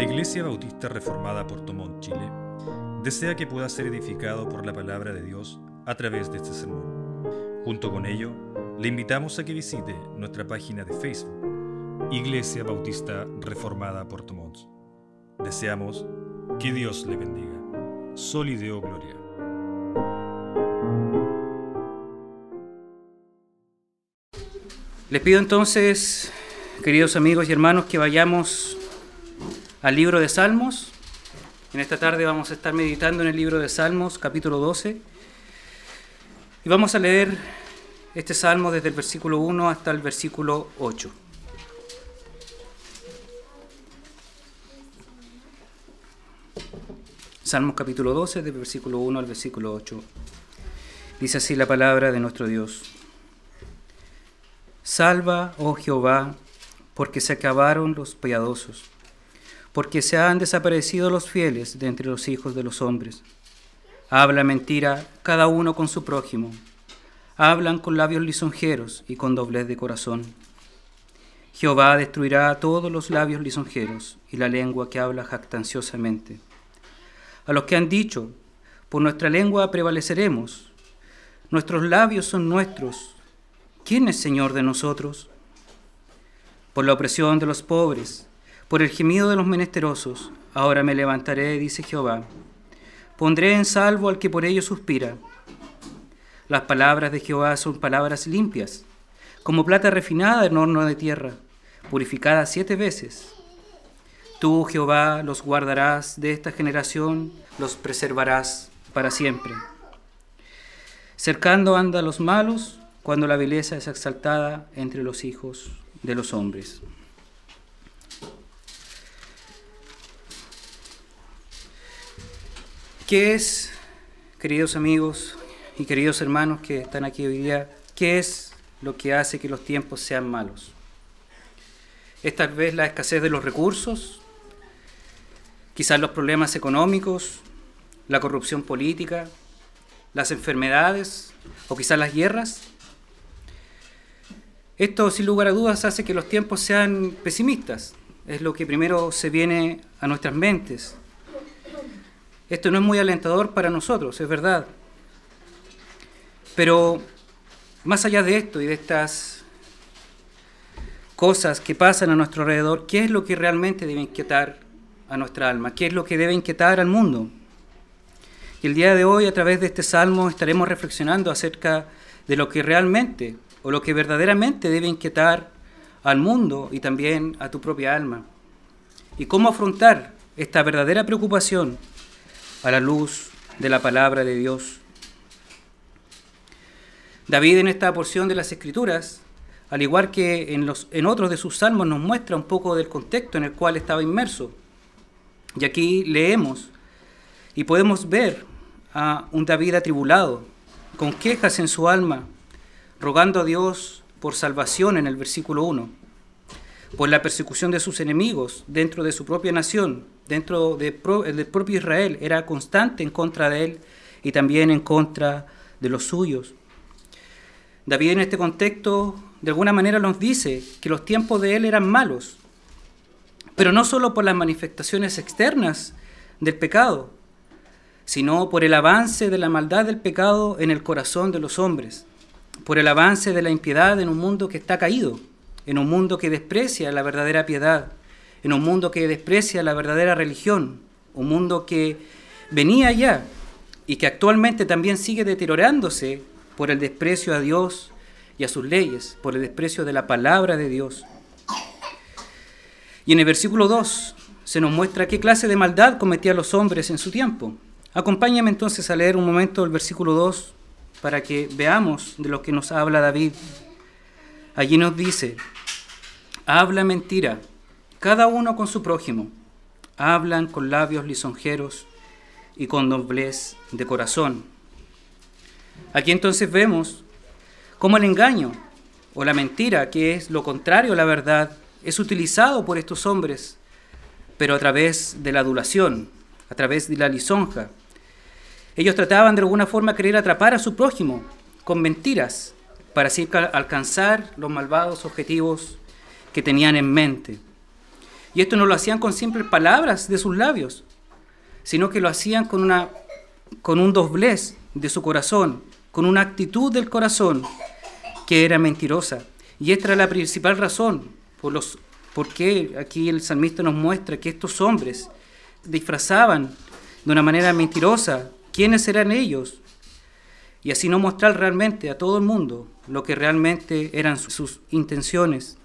La Iglesia Bautista Reformada Portomont, Chile, desea que pueda ser edificado por la palabra de Dios a través de este sermón. Junto con ello, le invitamos a que visite nuestra página de Facebook, Iglesia Bautista Reformada Portomont. Deseamos que Dios le bendiga. Solideo Gloria. Les pido entonces, queridos amigos y hermanos, que vayamos al libro de Salmos. En esta tarde vamos a estar meditando en el libro de Salmos, capítulo 12. Y vamos a leer este salmo desde el versículo 1 hasta el versículo 8. Salmos capítulo 12, del versículo 1 al versículo 8. Dice así la palabra de nuestro Dios. Salva, oh Jehová, porque se acabaron los piadosos, porque se han desaparecido los fieles de entre los hijos de los hombres. Habla mentira cada uno con su prójimo, hablan con labios lisonjeros y con doblez de corazón. Jehová destruirá a todos los labios lisonjeros y la lengua que habla jactanciosamente. A los que han dicho, por nuestra lengua prevaleceremos, nuestros labios son nuestros, ¿quién es Señor de nosotros? Por la opresión de los pobres, por el gemido de los menesterosos, ahora me levantaré, dice Jehová. Pondré en salvo al que por ello suspira. Las palabras de Jehová son palabras limpias, como plata refinada en horno de tierra, purificada siete veces. Tú, Jehová, los guardarás de esta generación, los preservarás para siempre. Cercando anda los malos, cuando la belleza es exaltada entre los hijos de los hombres. ¿Qué es, queridos amigos y queridos hermanos que están aquí hoy día, qué es lo que hace que los tiempos sean malos? ¿Es tal vez la escasez de los recursos? ¿Quizás los problemas económicos? ¿La corrupción política? ¿Las enfermedades? ¿O quizás las guerras? Esto, sin lugar a dudas, hace que los tiempos sean pesimistas. Es lo que primero se viene a nuestras mentes. Esto no es muy alentador para nosotros, es verdad. Pero más allá de esto y de estas cosas que pasan a nuestro alrededor, ¿qué es lo que realmente debe inquietar a nuestra alma? ¿Qué es lo que debe inquietar al mundo? Y el día de hoy, a través de este salmo, estaremos reflexionando acerca de lo que realmente o lo que verdaderamente debe inquietar al mundo y también a tu propia alma. Y cómo afrontar esta verdadera preocupación a la luz de la palabra de Dios. David en esta porción de las Escrituras, al igual que en, los, en otros de sus salmos, nos muestra un poco del contexto en el cual estaba inmerso. Y aquí leemos y podemos ver a un David atribulado, con quejas en su alma, rogando a Dios por salvación en el versículo 1, por la persecución de sus enemigos dentro de su propia nación, dentro del propio Israel, era constante en contra de él y también en contra de los suyos. David en este contexto de alguna manera nos dice que los tiempos de él eran malos, pero no solo por las manifestaciones externas del pecado, sino por el avance de la maldad del pecado en el corazón de los hombres por el avance de la impiedad en un mundo que está caído, en un mundo que desprecia la verdadera piedad, en un mundo que desprecia la verdadera religión, un mundo que venía ya y que actualmente también sigue deteriorándose por el desprecio a Dios y a sus leyes, por el desprecio de la palabra de Dios. Y en el versículo 2 se nos muestra qué clase de maldad cometían los hombres en su tiempo. Acompáñame entonces a leer un momento el versículo 2 para que veamos de lo que nos habla David. Allí nos dice, habla mentira, cada uno con su prójimo, hablan con labios lisonjeros y con doblez de corazón. Aquí entonces vemos cómo el engaño o la mentira, que es lo contrario a la verdad, es utilizado por estos hombres, pero a través de la adulación, a través de la lisonja, ellos trataban de alguna forma querer atrapar a su prójimo con mentiras para así alcanzar los malvados objetivos que tenían en mente. Y esto no lo hacían con simples palabras de sus labios, sino que lo hacían con, una, con un doblez de su corazón, con una actitud del corazón que era mentirosa. Y esta era la principal razón por, los, por qué aquí el salmista nos muestra que estos hombres disfrazaban de una manera mentirosa quiénes eran ellos y así no mostrar realmente a todo el mundo lo que realmente eran sus intenciones.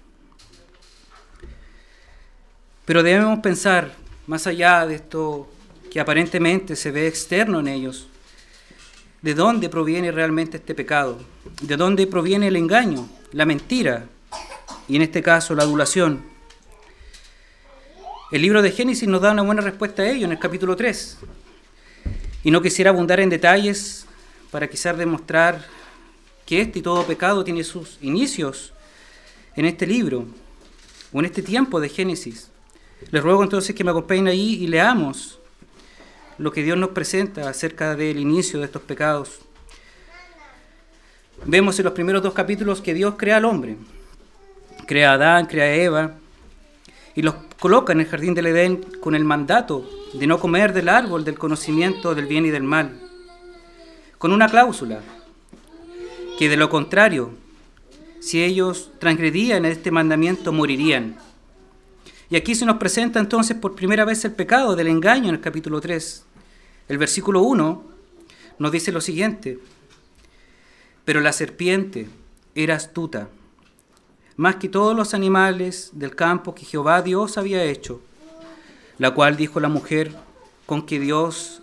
Pero debemos pensar, más allá de esto que aparentemente se ve externo en ellos, de dónde proviene realmente este pecado, de dónde proviene el engaño, la mentira y en este caso la adulación. El libro de Génesis nos da una buena respuesta a ello en el capítulo 3. Y no quisiera abundar en detalles para quizás demostrar que este y todo pecado tiene sus inicios en este libro o en este tiempo de Génesis. Les ruego entonces que me acompañen ahí y leamos lo que Dios nos presenta acerca del inicio de estos pecados. Vemos en los primeros dos capítulos que Dios crea al hombre. Crea a Adán, crea a Eva y los coloca en el jardín del Edén con el mandato de no comer del árbol del conocimiento del bien y del mal, con una cláusula, que de lo contrario, si ellos transgredían este mandamiento, morirían. Y aquí se nos presenta entonces por primera vez el pecado del engaño en el capítulo 3. El versículo 1 nos dice lo siguiente, pero la serpiente era astuta, más que todos los animales del campo que Jehová Dios había hecho, la cual dijo la mujer, con que Dios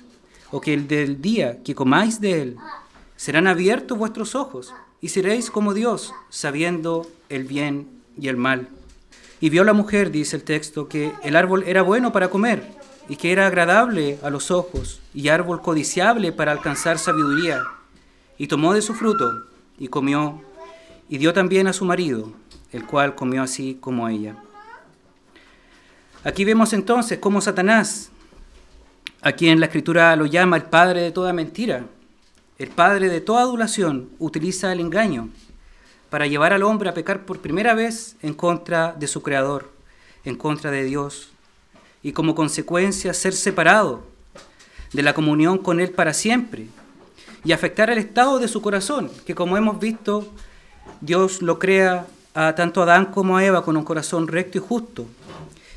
o que el del día que comáis de él, serán abiertos vuestros ojos, y seréis como Dios, sabiendo el bien y el mal. Y vio la mujer, dice el texto, que el árbol era bueno para comer y que era agradable a los ojos y árbol codiciable para alcanzar sabiduría. Y tomó de su fruto y comió y dio también a su marido, el cual comió así como ella. Aquí vemos entonces cómo Satanás, a quien la escritura lo llama el padre de toda mentira, el padre de toda adulación, utiliza el engaño para llevar al hombre a pecar por primera vez en contra de su Creador, en contra de Dios, y como consecuencia ser separado de la comunión con Él para siempre, y afectar el estado de su corazón, que como hemos visto, Dios lo crea a tanto a Adán como a Eva con un corazón recto y justo.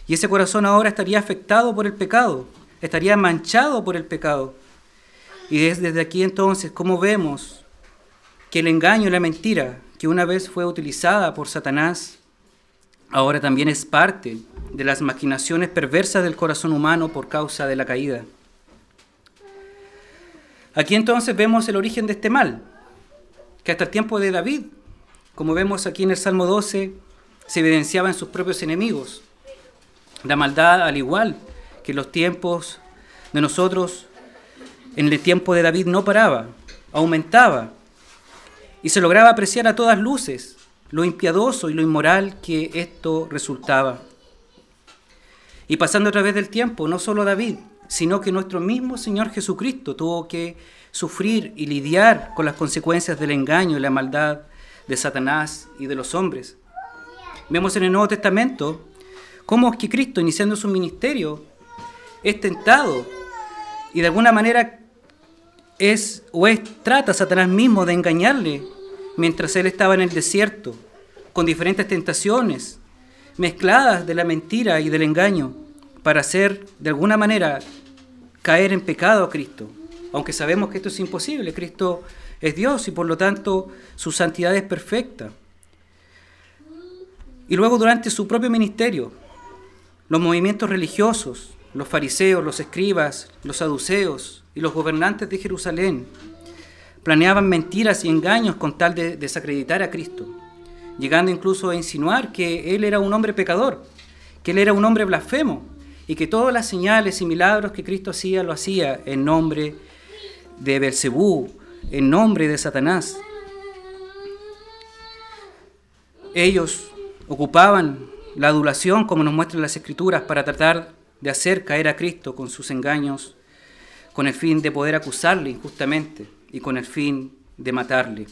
Y ese corazón ahora estaría afectado por el pecado, estaría manchado por el pecado. Y desde aquí entonces, ¿cómo vemos que el engaño y la mentira que una vez fue utilizada por Satanás, ahora también es parte de las maquinaciones perversas del corazón humano por causa de la caída. Aquí entonces vemos el origen de este mal, que hasta el tiempo de David, como vemos aquí en el Salmo 12, se evidenciaba en sus propios enemigos. La maldad, al igual que los tiempos de nosotros, en el tiempo de David no paraba, aumentaba y se lograba apreciar a todas luces lo impiadoso y lo inmoral que esto resultaba. Y pasando a través del tiempo, no solo David, sino que nuestro mismo Señor Jesucristo tuvo que sufrir y lidiar con las consecuencias del engaño y la maldad de Satanás y de los hombres. Vemos en el Nuevo Testamento cómo es que Cristo, iniciando su ministerio, es tentado y de alguna manera es o es trata a Satanás mismo de engañarle mientras él estaba en el desierto, con diferentes tentaciones, mezcladas de la mentira y del engaño, para hacer de alguna manera caer en pecado a Cristo. Aunque sabemos que esto es imposible, Cristo es Dios y por lo tanto su santidad es perfecta. Y luego durante su propio ministerio, los movimientos religiosos, los fariseos, los escribas, los saduceos y los gobernantes de Jerusalén planeaban mentiras y engaños con tal de desacreditar a Cristo, llegando incluso a insinuar que Él era un hombre pecador, que Él era un hombre blasfemo, y que todas las señales y milagros que Cristo hacía lo hacía en nombre de Belcebú, en nombre de Satanás. Ellos ocupaban la adulación, como nos muestran las Escrituras, para tratar de hacer caer a Cristo con sus engaños, con el fin de poder acusarle injustamente y con el fin de matarle.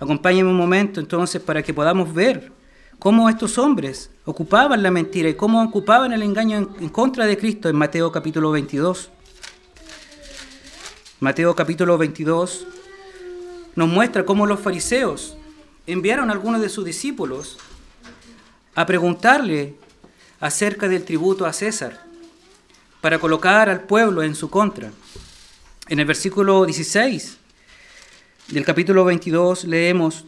Acompáñenme un momento entonces para que podamos ver cómo estos hombres ocupaban la mentira y cómo ocupaban el engaño en, contra de Cristo en Mateo capítulo 22. Mateo capítulo 22 nos muestra cómo los fariseos enviaron a algunos de sus discípulos a preguntarle acerca del tributo a César para colocar al pueblo en su contra. En el versículo 16 del capítulo 22 leemos,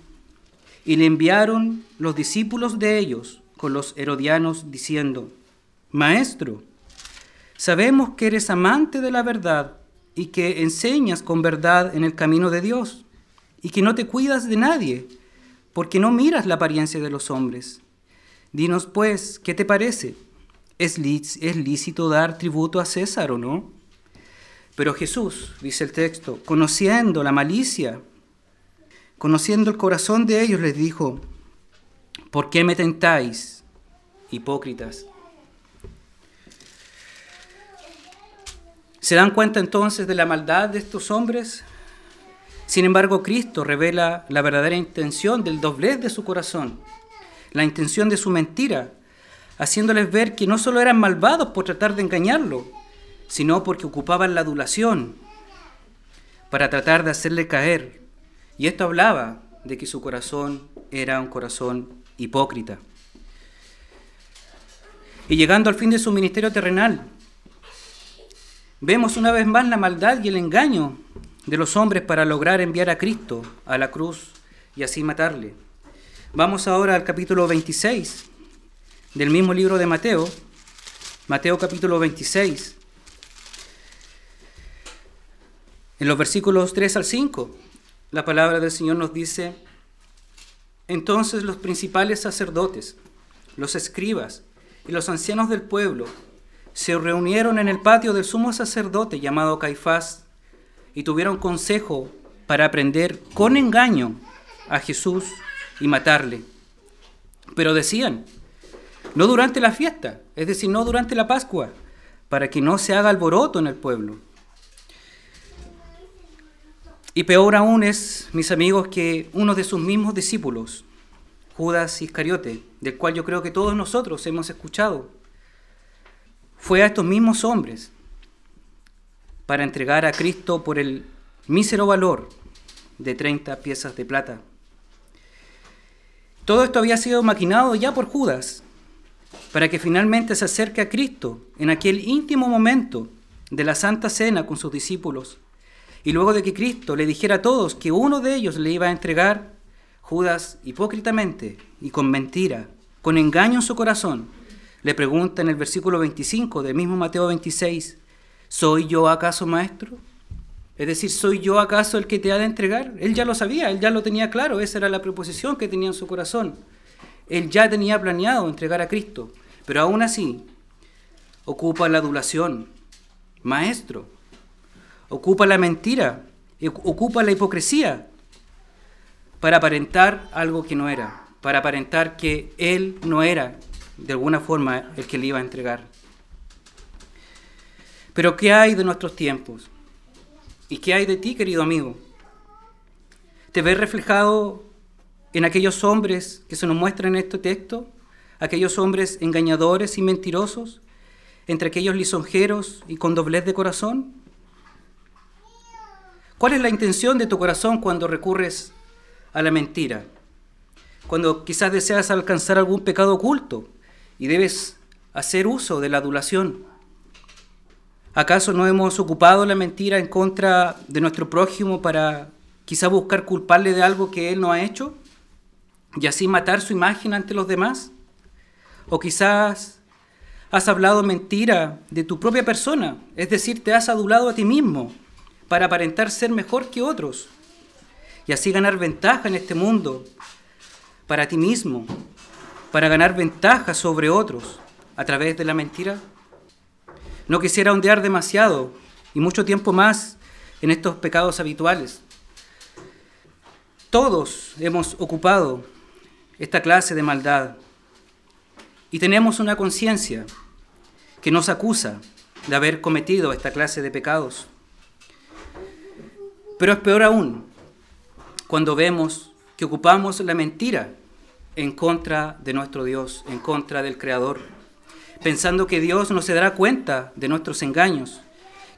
y le enviaron los discípulos de ellos con los herodianos diciendo, Maestro, sabemos que eres amante de la verdad y que enseñas con verdad en el camino de Dios y que no te cuidas de nadie porque no miras la apariencia de los hombres. Dinos pues, ¿qué te parece? ¿Es, lícito dar tributo a César o no? Pero Jesús, dice el texto, conociendo la malicia, conociendo el corazón de ellos, les dijo, ¿por qué me tentáis, hipócritas? ¿Se dan cuenta entonces de la maldad de estos hombres? Sin embargo, Cristo revela la verdadera intención del doblez de su corazón, la intención de su mentira, haciéndoles ver que no solo eran malvados por tratar de engañarlo, sino porque ocupaban la adulación para tratar de hacerle caer. Y esto hablaba de que su corazón era un corazón hipócrita. Y llegando al fin de su ministerio terrenal, vemos una vez más la maldad y el engaño de los hombres para lograr enviar a Cristo a la cruz y así matarle. Vamos ahora al capítulo 26 del mismo libro de Mateo, Mateo capítulo 26, en los versículos 3 al 5, la palabra del Señor nos dice, entonces los principales sacerdotes, los escribas y los ancianos del pueblo se reunieron en el patio del sumo sacerdote llamado Caifás y tuvieron consejo para aprender con engaño a Jesús y matarle. Pero decían, no durante la fiesta, es decir, no durante la Pascua, para que no se haga alboroto en el pueblo. Y peor aún es, mis amigos, que uno de sus mismos discípulos, Judas Iscariote, del cual yo creo que todos nosotros hemos escuchado, fue a estos mismos hombres para entregar a Cristo por el mísero valor de 30 piezas de plata. Todo esto había sido maquinado ya por Judas, para que finalmente se acerque a Cristo en aquel íntimo momento de la Santa Cena con sus discípulos. Y luego de que Cristo le dijera a todos que uno de ellos le iba a entregar, Judas hipócritamente y con mentira, con engaño en su corazón, le pregunta en el versículo 25 del mismo Mateo 26, ¿soy yo acaso maestro? Es decir, ¿soy yo acaso el que te ha de entregar? Él ya lo sabía, él ya lo tenía claro, esa era la preposición que tenía en su corazón. Él ya tenía planeado entregar a Cristo, pero aún así ocupa la adulación, maestro, ocupa la mentira, ocupa la hipocresía para aparentar algo que no era, para aparentar que Él no era de alguna forma el que le iba a entregar. Pero ¿qué hay de nuestros tiempos? ¿Y qué hay de ti, querido amigo? ¿Te ves reflejado en aquellos hombres que se nos muestran en este texto, aquellos hombres engañadores y mentirosos, entre aquellos lisonjeros y con doblez de corazón? ¿Cuál es la intención de tu corazón cuando recurres a la mentira? Cuando quizás deseas alcanzar algún pecado oculto y debes hacer uso de la adulación. ¿Acaso no hemos ocupado la mentira en contra de nuestro prójimo para quizá buscar culparle de algo que él no ha hecho? Y así matar su imagen ante los demás? ¿O quizás has hablado mentira de tu propia persona, es decir, te has adulado a ti mismo para aparentar ser mejor que otros y así ganar ventaja en este mundo para ti mismo, para ganar ventaja sobre otros a través de la mentira? No quisiera ondear demasiado y mucho tiempo más en estos pecados habituales. Todos hemos ocupado esta clase de maldad y tenemos una conciencia que nos acusa de haber cometido esta clase de pecados. Pero es peor aún cuando vemos que ocupamos la mentira en contra de nuestro Dios, en contra del Creador, pensando que Dios no se dará cuenta de nuestros engaños,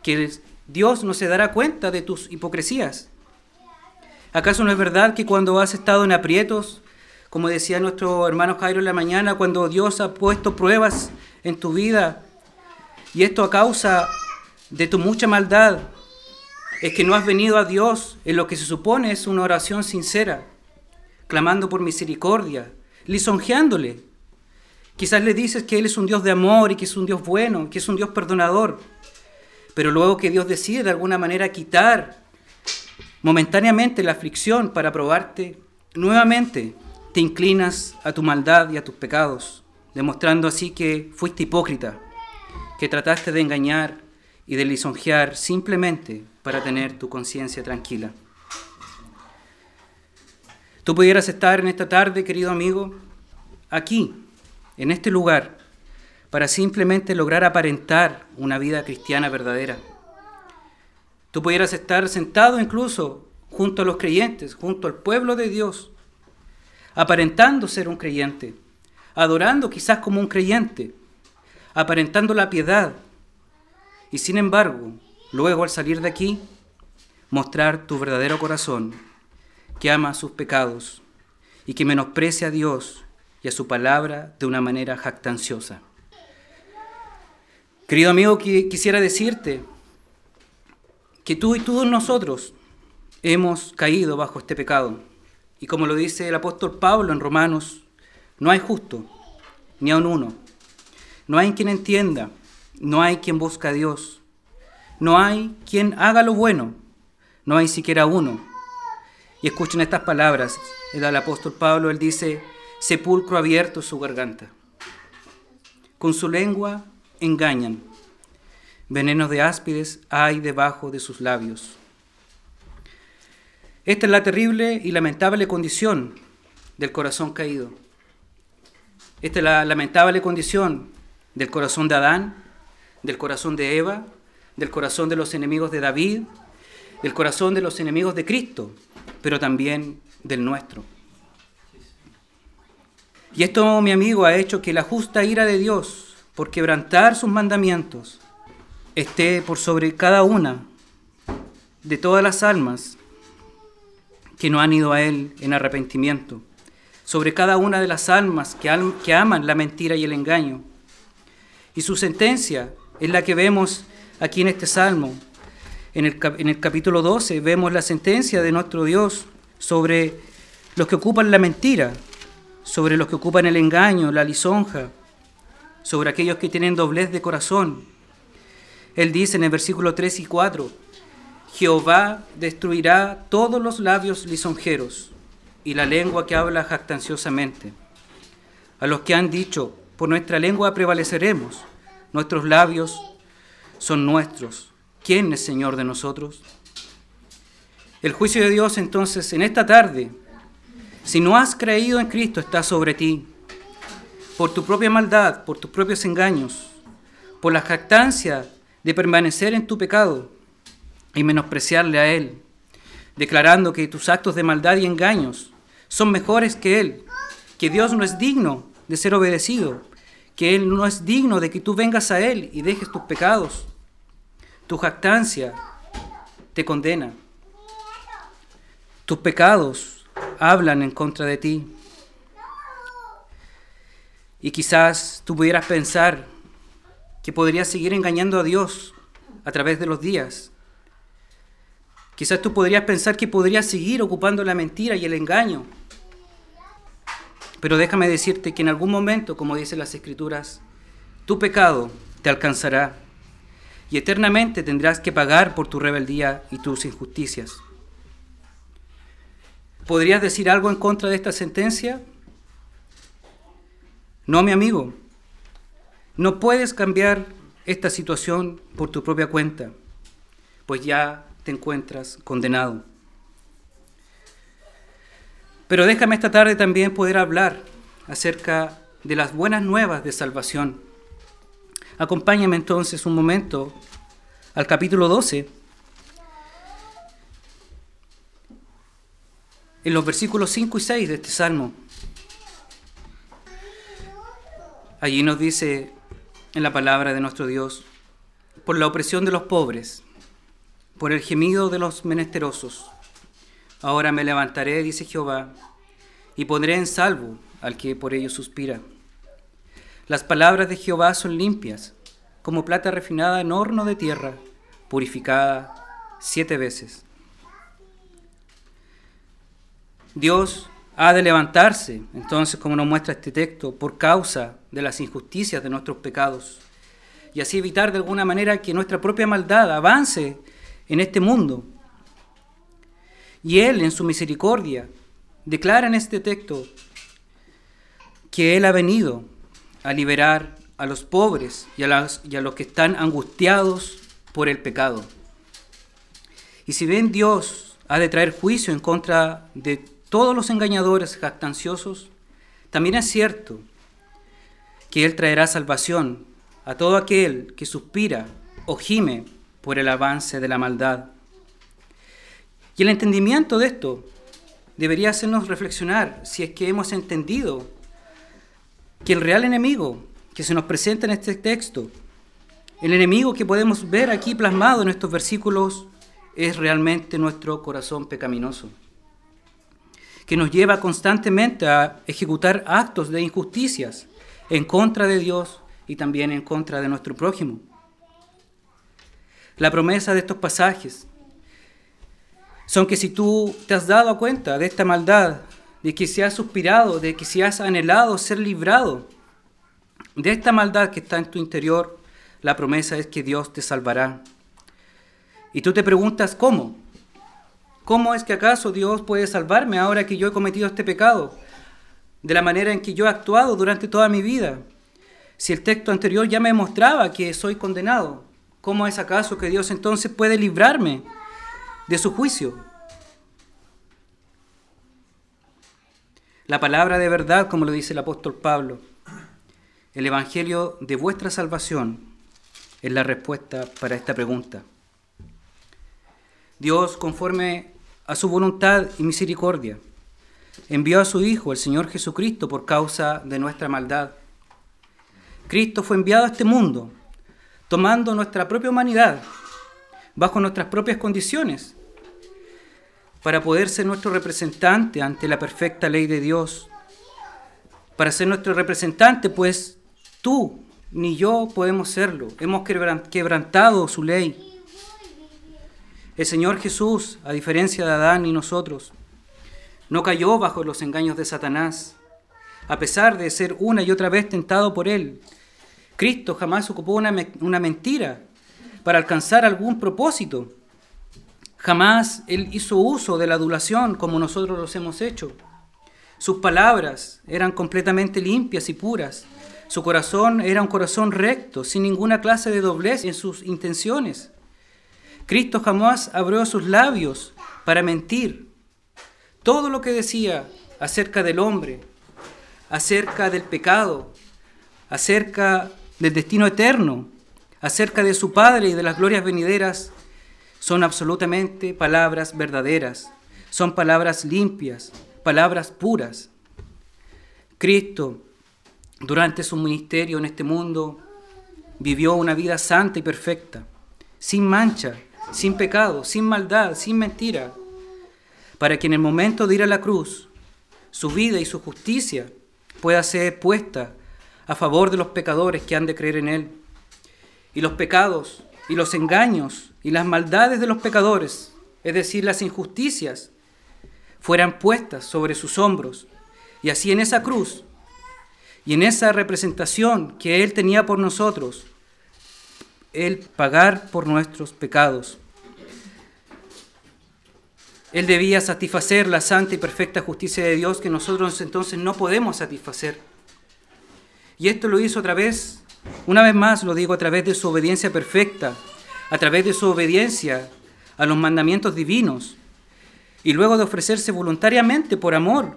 que Dios no se dará cuenta de tus hipocresías. ¿Acaso no es verdad que cuando has estado en aprietos, como decía nuestro hermano Jairo en la mañana, cuando Dios ha puesto pruebas en tu vida, y esto a causa de tu mucha maldad, es que no has venido a Dios en lo que se supone es una oración sincera, clamando por misericordia, lisonjeándole. Quizás le dices que Él es un Dios de amor y que es un Dios bueno, que es un Dios perdonador, pero luego que Dios decide de alguna manera quitar momentáneamente la aflicción para probarte, nuevamente te inclinas a tu maldad y a tus pecados, demostrando así que fuiste hipócrita, que trataste de engañar y de lisonjear simplemente para tener tu conciencia tranquila. Tú pudieras estar en esta tarde, querido amigo, aquí, en este lugar, para simplemente lograr aparentar una vida cristiana verdadera. Tú pudieras estar sentado incluso junto a los creyentes, junto al pueblo de Dios, aparentando ser un creyente, adorando quizás como un creyente, aparentando la piedad. Y sin embargo, luego al salir de aquí, mostrar tu verdadero corazón, que ama sus pecados y que menosprecia a Dios y a su palabra de una manera jactanciosa. Querido amigo, quisiera decirte que tú y todos nosotros hemos caído bajo este pecado. Y como lo dice el apóstol Pablo en Romanos, no hay justo, ni aun uno. No hay quien entienda, no hay quien busca a Dios. No hay quien haga lo bueno, no hay siquiera uno. Y escuchen estas palabras del apóstol Pablo, él dice, sepulcro abierto su garganta. Con su lengua engañan. Venenos de áspides hay debajo de sus labios. Esta es la terrible y lamentable condición del corazón caído. Esta es la lamentable condición del corazón de Adán, del corazón de Eva, del corazón de los enemigos de David, del corazón de los enemigos de Cristo, pero también del nuestro. Y esto, mi amigo, ha hecho que la justa ira de Dios por quebrantar sus mandamientos esté por sobre cada una de todas las almas que no han ido a Él en arrepentimiento, sobre cada una de las almas que, que aman la mentira y el engaño. Y su sentencia es la que vemos aquí en este salmo. En el, en el capítulo 12 vemos la sentencia de nuestro Dios sobre los que ocupan la mentira, sobre los que ocupan el engaño, la lisonja, sobre aquellos que tienen doblez de corazón. Él dice en el versículo 3 y 4, Jehová destruirá todos los labios lisonjeros y la lengua que habla jactanciosamente. A los que han dicho, por nuestra lengua prevaleceremos, nuestros labios son nuestros. ¿Quién es Señor de nosotros? El juicio de Dios entonces en esta tarde, si no has creído en Cristo, está sobre ti. Por tu propia maldad, por tus propios engaños, por la jactancia de permanecer en tu pecado, y menospreciarle a Él, declarando que tus actos de maldad y engaños son mejores que Él, que Dios no es digno de ser obedecido, que Él no es digno de que tú vengas a Él y dejes tus pecados. Tu jactancia te condena. Tus pecados hablan en contra de ti. Y quizás tú pudieras pensar que podrías seguir engañando a Dios a través de los días, Quizás tú podrías pensar que podrías seguir ocupando la mentira y el engaño. Pero déjame decirte que en algún momento, como dicen las escrituras, tu pecado te alcanzará y eternamente tendrás que pagar por tu rebeldía y tus injusticias. ¿Podrías decir algo en contra de esta sentencia? No, mi amigo. No puedes cambiar esta situación por tu propia cuenta, pues ya encuentras condenado. Pero déjame esta tarde también poder hablar acerca de las buenas nuevas de salvación. Acompáñame entonces un momento al capítulo 12, en los versículos 5 y 6 de este salmo. Allí nos dice en la palabra de nuestro Dios, por la opresión de los pobres, por el gemido de los menesterosos. Ahora me levantaré, dice Jehová, y pondré en salvo al que por ello suspira. Las palabras de Jehová son limpias, como plata refinada en horno de tierra, purificada siete veces. Dios ha de levantarse, entonces, como nos muestra este texto, por causa de las injusticias de nuestros pecados, y así evitar de alguna manera que nuestra propia maldad avance en este mundo. Y Él, en su misericordia, declara en este texto que Él ha venido a liberar a los pobres y a, y a los que están angustiados por el pecado. Y si bien Dios ha de traer juicio en contra de todos los engañadores jactanciosos, también es cierto que Él traerá salvación a todo aquel que suspira o gime por el avance de la maldad. Y el entendimiento de esto debería hacernos reflexionar si es que hemos entendido que el real enemigo que se nos presenta en este texto, el enemigo que podemos ver aquí plasmado en estos versículos, es realmente nuestro corazón pecaminoso, que nos lleva constantemente a ejecutar actos de injusticias en contra de Dios y también en contra de nuestro prójimo. La promesa de estos pasajes son que si tú te has dado cuenta de esta maldad, de que si has suspirado, de que si has anhelado ser librado de esta maldad que está en tu interior, la promesa es que Dios te salvará. Y tú te preguntas, ¿cómo? ¿Cómo es que acaso Dios puede salvarme ahora que yo he cometido este pecado? De la manera en que yo he actuado durante toda mi vida. Si el texto anterior ya me mostraba que soy condenado, ¿cómo es acaso que Dios entonces puede librarme de su juicio? La palabra de verdad, como lo dice el apóstol Pablo, el Evangelio de vuestra salvación es la respuesta para esta pregunta. Dios, conforme a su voluntad y misericordia, envió a su Hijo, el Señor Jesucristo, por causa de nuestra maldad. Cristo fue enviado a este mundo, tomando nuestra propia humanidad, bajo nuestras propias condiciones, para poder ser nuestro representante ante la perfecta ley de Dios. Para ser nuestro representante, pues tú ni yo podemos serlo. Hemos quebrantado su ley. El Señor Jesús, a diferencia de Adán y nosotros, no cayó bajo los engaños de Satanás, a pesar de ser una y otra vez tentado por él. Cristo jamás ocupó una, una mentira para alcanzar algún propósito. Jamás Él hizo uso de la adulación como nosotros los hemos hecho. Sus palabras eran completamente limpias y puras. Su corazón era un corazón recto, sin ninguna clase de doblez en sus intenciones. Cristo jamás abrió sus labios para mentir. Todo lo que decía acerca del hombre, acerca del pecado, acerca del destino eterno, acerca de su Padre y de las glorias venideras, son absolutamente palabras verdaderas, son palabras limpias, palabras puras. Cristo, durante su ministerio en este mundo, vivió una vida santa y perfecta, sin mancha, sin pecado, sin maldad, sin mentira, para que en el momento de ir a la cruz, su vida y su justicia pueda ser puesta a favor de los pecadores que han de creer en Él. Y los pecados y los engaños y las maldades de los pecadores, es decir, las injusticias, fueran puestas sobre sus hombros. Y así en esa cruz y en esa representación que Él tenía por nosotros, Él pagar por nuestros pecados. Él debía satisfacer la santa y perfecta justicia de Dios que nosotros entonces no podemos satisfacer. Y esto lo hizo a través Una vez más lo digo a través de su obediencia perfecta, a través de su obediencia a los mandamientos divinos, y luego de ofrecerse voluntariamente por amor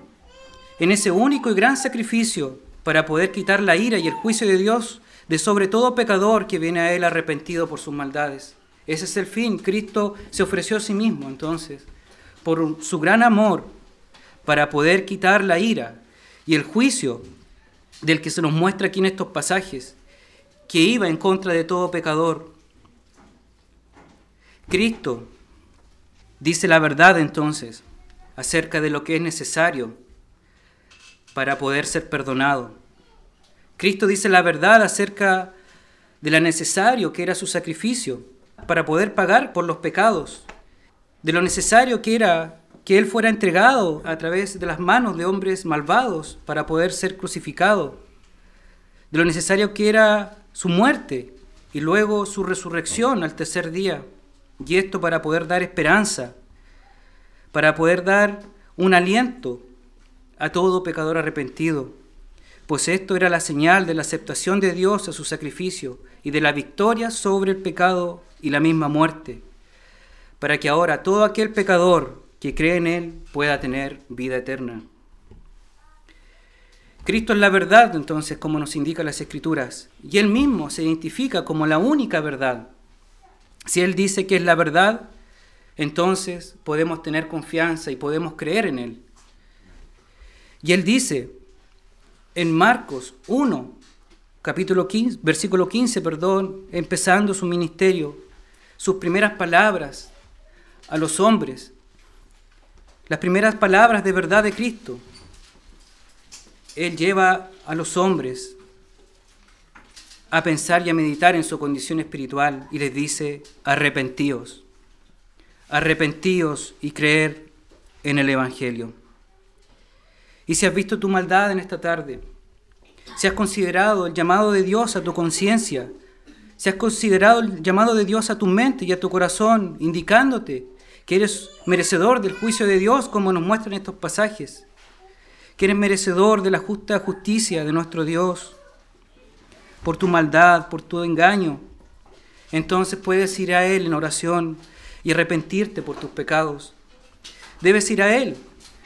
en ese único y gran sacrificio para poder quitar la ira y el juicio de Dios de sobre todo pecador que viene a Él arrepentido por sus maldades. Ese es el fin. Cristo se ofreció a sí mismo entonces, por su gran amor, para poder quitar la ira y el juicio del que se nos muestra aquí en estos pasajes, que iba en contra de todo pecador. Cristo dice la verdad entonces acerca de lo que es necesario para poder ser perdonado. Cristo dice la verdad acerca de lo necesario que era su sacrificio para poder pagar por los pecados, de lo necesario que era que Él fuera entregado a través de las manos de hombres malvados para poder ser crucificado, de lo necesario que era su muerte y luego su resurrección al tercer día, y esto para poder dar esperanza, para poder dar un aliento a todo pecador arrepentido, pues esto era la señal de la aceptación de Dios a su sacrificio y de la victoria sobre el pecado y la misma muerte, para que ahora todo aquel pecador que cree en Él pueda tener vida eterna. Cristo es la verdad, entonces, como nos indican las Escrituras, y Él mismo se identifica como la única verdad. Si Él dice que es la verdad, entonces podemos tener confianza y podemos creer en Él. Y él dice en Marcos 1, capítulo 15, versículo 15, perdón, empezando su ministerio, sus primeras palabras a los hombres, las primeras palabras de verdad de Cristo. Él lleva a los hombres a pensar y a meditar en su condición espiritual y les dice, arrepentíos, arrepentíos y creer en el Evangelio. Y si has visto tu maldad en esta tarde, si has considerado el llamado de Dios a tu conciencia, si has considerado el llamado de Dios a tu mente y a tu corazón, indicándote que eres merecedor del juicio de Dios, como nos muestran estos pasajes, que eres merecedor de la justa justicia de nuestro Dios, por tu maldad, por tu engaño, entonces puedes ir a Él en oración y arrepentirte por tus pecados. Debes ir a Él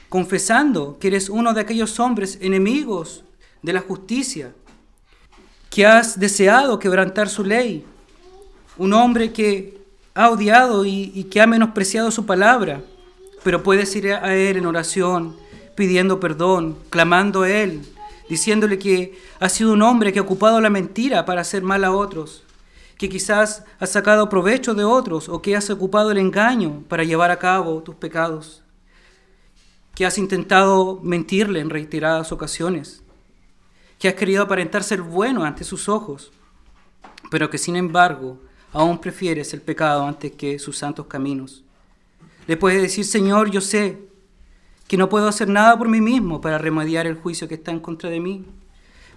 confesando que eres uno de aquellos hombres enemigos de la justicia, que has deseado quebrantar su ley, un hombre que ha odiado y, que ha menospreciado su palabra, pero puedes ir a Él en oración, pidiendo perdón, clamando a Él, diciéndole que ha sido un hombre que ha ocupado la mentira para hacer mal a otros, que quizás has sacado provecho de otros o que has ocupado el engaño para llevar a cabo tus pecados que has intentado mentirle en reiteradas ocasiones, que has querido aparentar ser bueno ante sus ojos, pero que sin embargo aún prefieres el pecado antes que sus santos caminos. Le puedes decir, Señor, yo sé que no puedo hacer nada por mí mismo para remediar el juicio que está en contra de mí.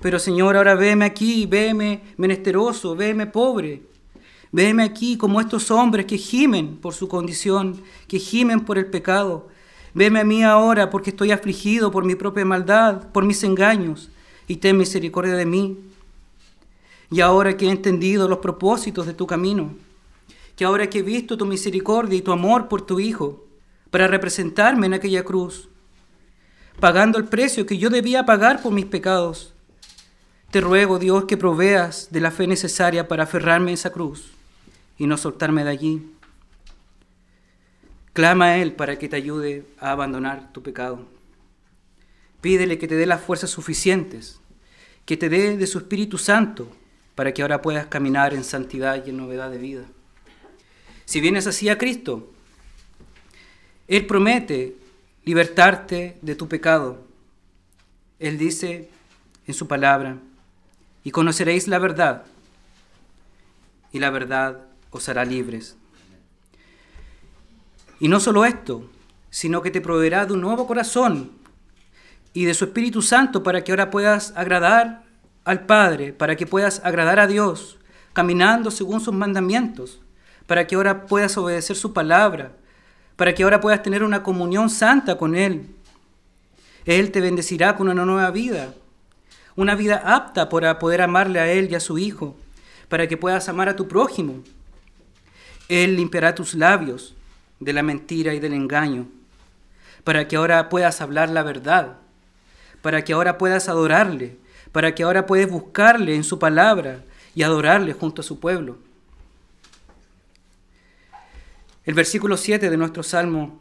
Pero Señor, ahora veme aquí, veme menesteroso, veme pobre. Veme aquí como estos hombres que gimen por su condición, que gimen por el pecado, Veme a mí ahora porque estoy afligido por mi propia maldad, por mis engaños, y ten misericordia de mí. Y ahora que he entendido los propósitos de tu camino, que ahora que he visto tu misericordia y tu amor por tu Hijo, para representarme en aquella cruz, pagando el precio que yo debía pagar por mis pecados, te ruego, Dios, que proveas de la fe necesaria para aferrarme a esa cruz y no soltarme de allí. Clama a Él para que te ayude a abandonar tu pecado. Pídele que te dé las fuerzas suficientes, que te dé de su Espíritu Santo para que ahora puedas caminar en santidad y en novedad de vida. Si vienes así a Cristo, Él promete libertarte de tu pecado. Él dice en su palabra, y conoceréis la verdad, y la verdad os hará libres. Y no solo esto, sino que te proveerá de un nuevo corazón y de su Espíritu Santo para que ahora puedas agradar al Padre, para que puedas agradar a Dios, caminando según sus mandamientos, para que ahora puedas obedecer su palabra, para que ahora puedas tener una comunión santa con Él. Él te bendecirá con una nueva vida, una vida apta para poder amarle a Él y a su Hijo, para que puedas amar a tu prójimo. Él limpiará tus labios de la mentira y del engaño, para que ahora puedas hablar la verdad, para que ahora puedas adorarle, para que ahora puedas buscarle en su palabra y adorarle junto a su pueblo. El versículo 7 de nuestro Salmo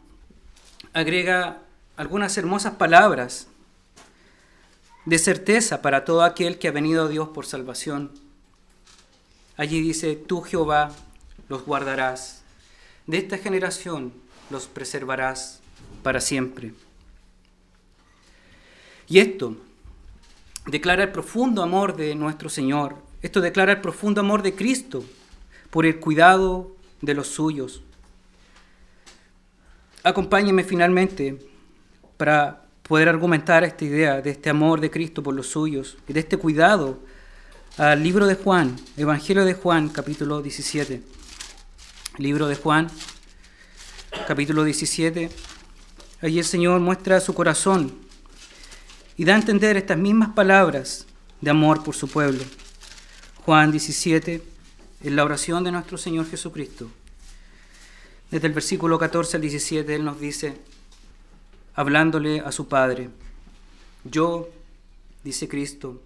agrega algunas hermosas palabras de certeza para todo aquel que ha venido a Dios por salvación. Allí dice, tú Jehová los guardarás, de esta generación los preservarás para siempre. Y esto declara el profundo amor de nuestro Señor, esto declara el profundo amor de Cristo por el cuidado de los suyos. Acompáñeme finalmente para poder argumentar esta idea de este amor de Cristo por los suyos y de este cuidado al libro de Juan, Evangelio de Juan, capítulo 17. Libro de Juan, capítulo 17. Allí el Señor muestra su corazón y da a entender estas mismas palabras de amor por su pueblo. Juan 17, en la oración de nuestro Señor Jesucristo. Desde el versículo 14 al 17, Él nos dice, hablándole a su Padre, yo, dice Cristo,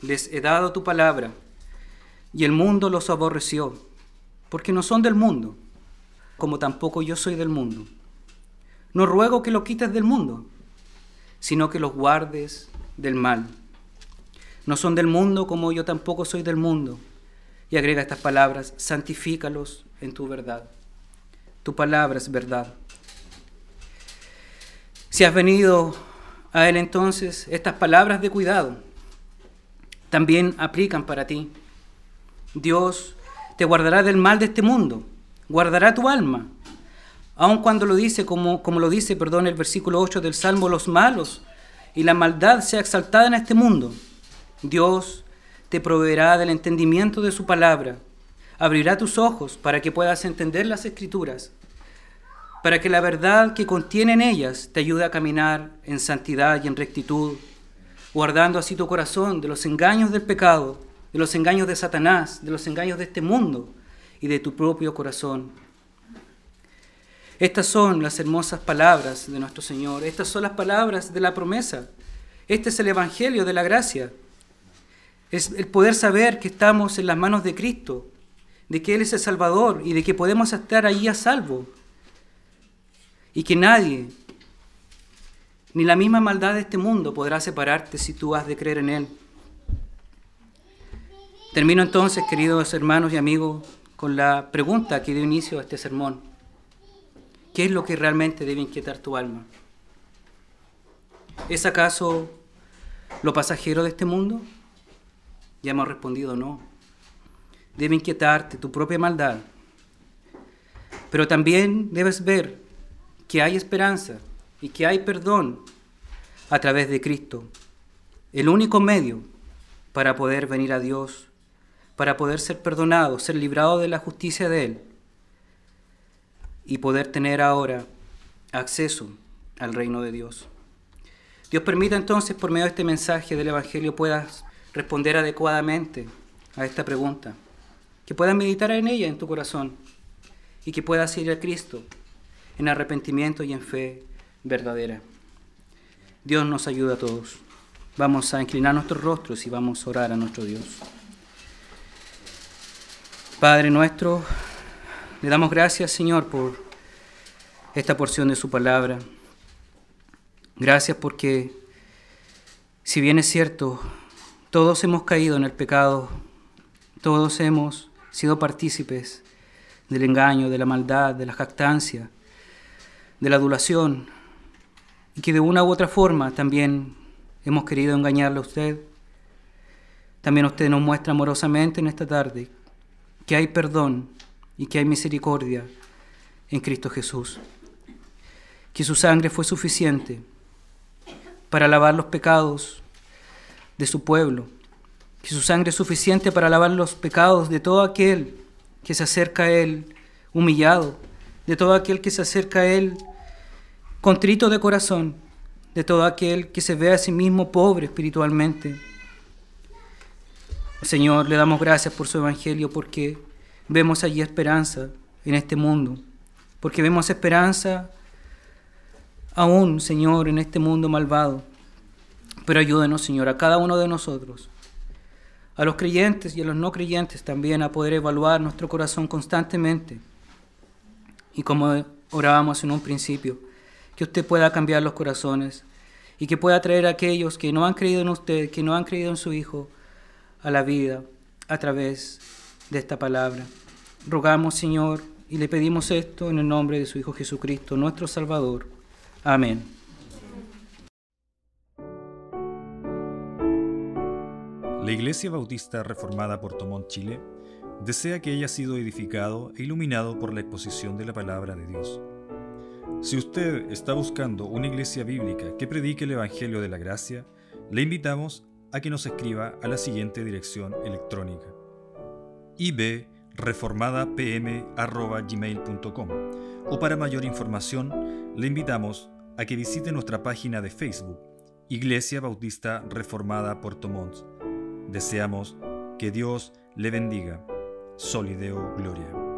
les he dado tu palabra, y el mundo los aborreció, porque no son del mundo, como tampoco yo soy del mundo. No ruego que lo quites del mundo, sino que los guardes del mal. No son del mundo como yo tampoco soy del mundo. Y agrega estas palabras, santifícalos en tu verdad. Tu palabra es verdad. Si has venido a Él entonces, estas palabras de cuidado también aplican para ti. Dios te guardará del mal de este mundo, guardará tu alma. Aun cuando lo dice, como, como lo dice, perdón, el versículo 8 del Salmo, los malos y la maldad sea exaltada en este mundo, Dios te proveerá del entendimiento de su palabra, abrirá tus ojos para que puedas entender las escrituras para que la verdad que contienen ellas te ayude a caminar en santidad y en rectitud, guardando así tu corazón de los engaños del pecado, de los engaños de Satanás, de los engaños de este mundo y de tu propio corazón. Estas son las hermosas palabras de nuestro Señor, estas son las palabras de la promesa, este es el Evangelio de la gracia, es el poder saber que estamos en las manos de Cristo, de que Él es el Salvador y de que podemos estar ahí a salvo y que nadie, ni la misma maldad de este mundo podrá separarte si tú has de creer en Él. Termino entonces, queridos hermanos y amigos, con la pregunta que dio inicio a este sermón. ¿Qué es lo que realmente debe inquietar tu alma? ¿Es acaso lo pasajero de este mundo? Ya hemos respondido no. Debe inquietarte tu propia maldad. Pero también debes ver que hay esperanza y que hay perdón a través de Cristo, el único medio para poder venir a Dios, para poder ser perdonado, ser librado de la justicia de Él y poder tener ahora acceso al reino de Dios. Dios permita entonces por medio de este mensaje del Evangelio puedas responder adecuadamente a esta pregunta, que puedas meditar en ella en tu corazón y que puedas ir a Cristo en arrepentimiento y en fe verdadera. Dios nos ayuda a todos. Vamos a inclinar nuestros rostros y vamos a orar a nuestro Dios. Padre nuestro, le damos gracias, Señor, por esta porción de su palabra. Gracias porque, si bien es cierto, todos hemos caído en el pecado, todos hemos sido partícipes del engaño, de la maldad, de la jactancia, de la adulación y que de una u otra forma también hemos querido engañarle a usted. También usted nos muestra amorosamente en esta tarde que hay perdón y que hay misericordia en Cristo Jesús. Que su sangre fue suficiente para lavar los pecados de su pueblo. Que su sangre es suficiente para lavar los pecados de todo aquel que se acerca a Él humillado, de todo aquel que se acerca a Él contrito de corazón, de todo aquel que se ve a sí mismo pobre espiritualmente, Señor, le damos gracias por su evangelio porque vemos allí esperanza en este mundo, porque vemos esperanza aún, Señor, en este mundo malvado. Pero ayúdenos, Señor, a cada uno de nosotros, a los creyentes y a los no creyentes también, a poder evaluar nuestro corazón constantemente. Y como orábamos en un principio, que usted pueda cambiar los corazones y que pueda traer a aquellos que no han creído en usted, que no han creído en su Hijo, a la vida a través de esta palabra. Rogamos, Señor, y le pedimos esto en el nombre de su Hijo Jesucristo, nuestro Salvador. Amén. La Iglesia Bautista Reformada por Tomón, Chile, desea que haya sido edificado e iluminado por la exposición de la palabra de Dios. Si usted está buscando una iglesia bíblica que predique el Evangelio de la Gracia, le invitamos a que nos escriba a la siguiente dirección electrónica ibreformadapm.gmail.com o para mayor información le invitamos a que visite nuestra página de Facebook Iglesia Bautista Reformada Puerto Montt. Deseamos que Dios le bendiga. Solideo Gloria.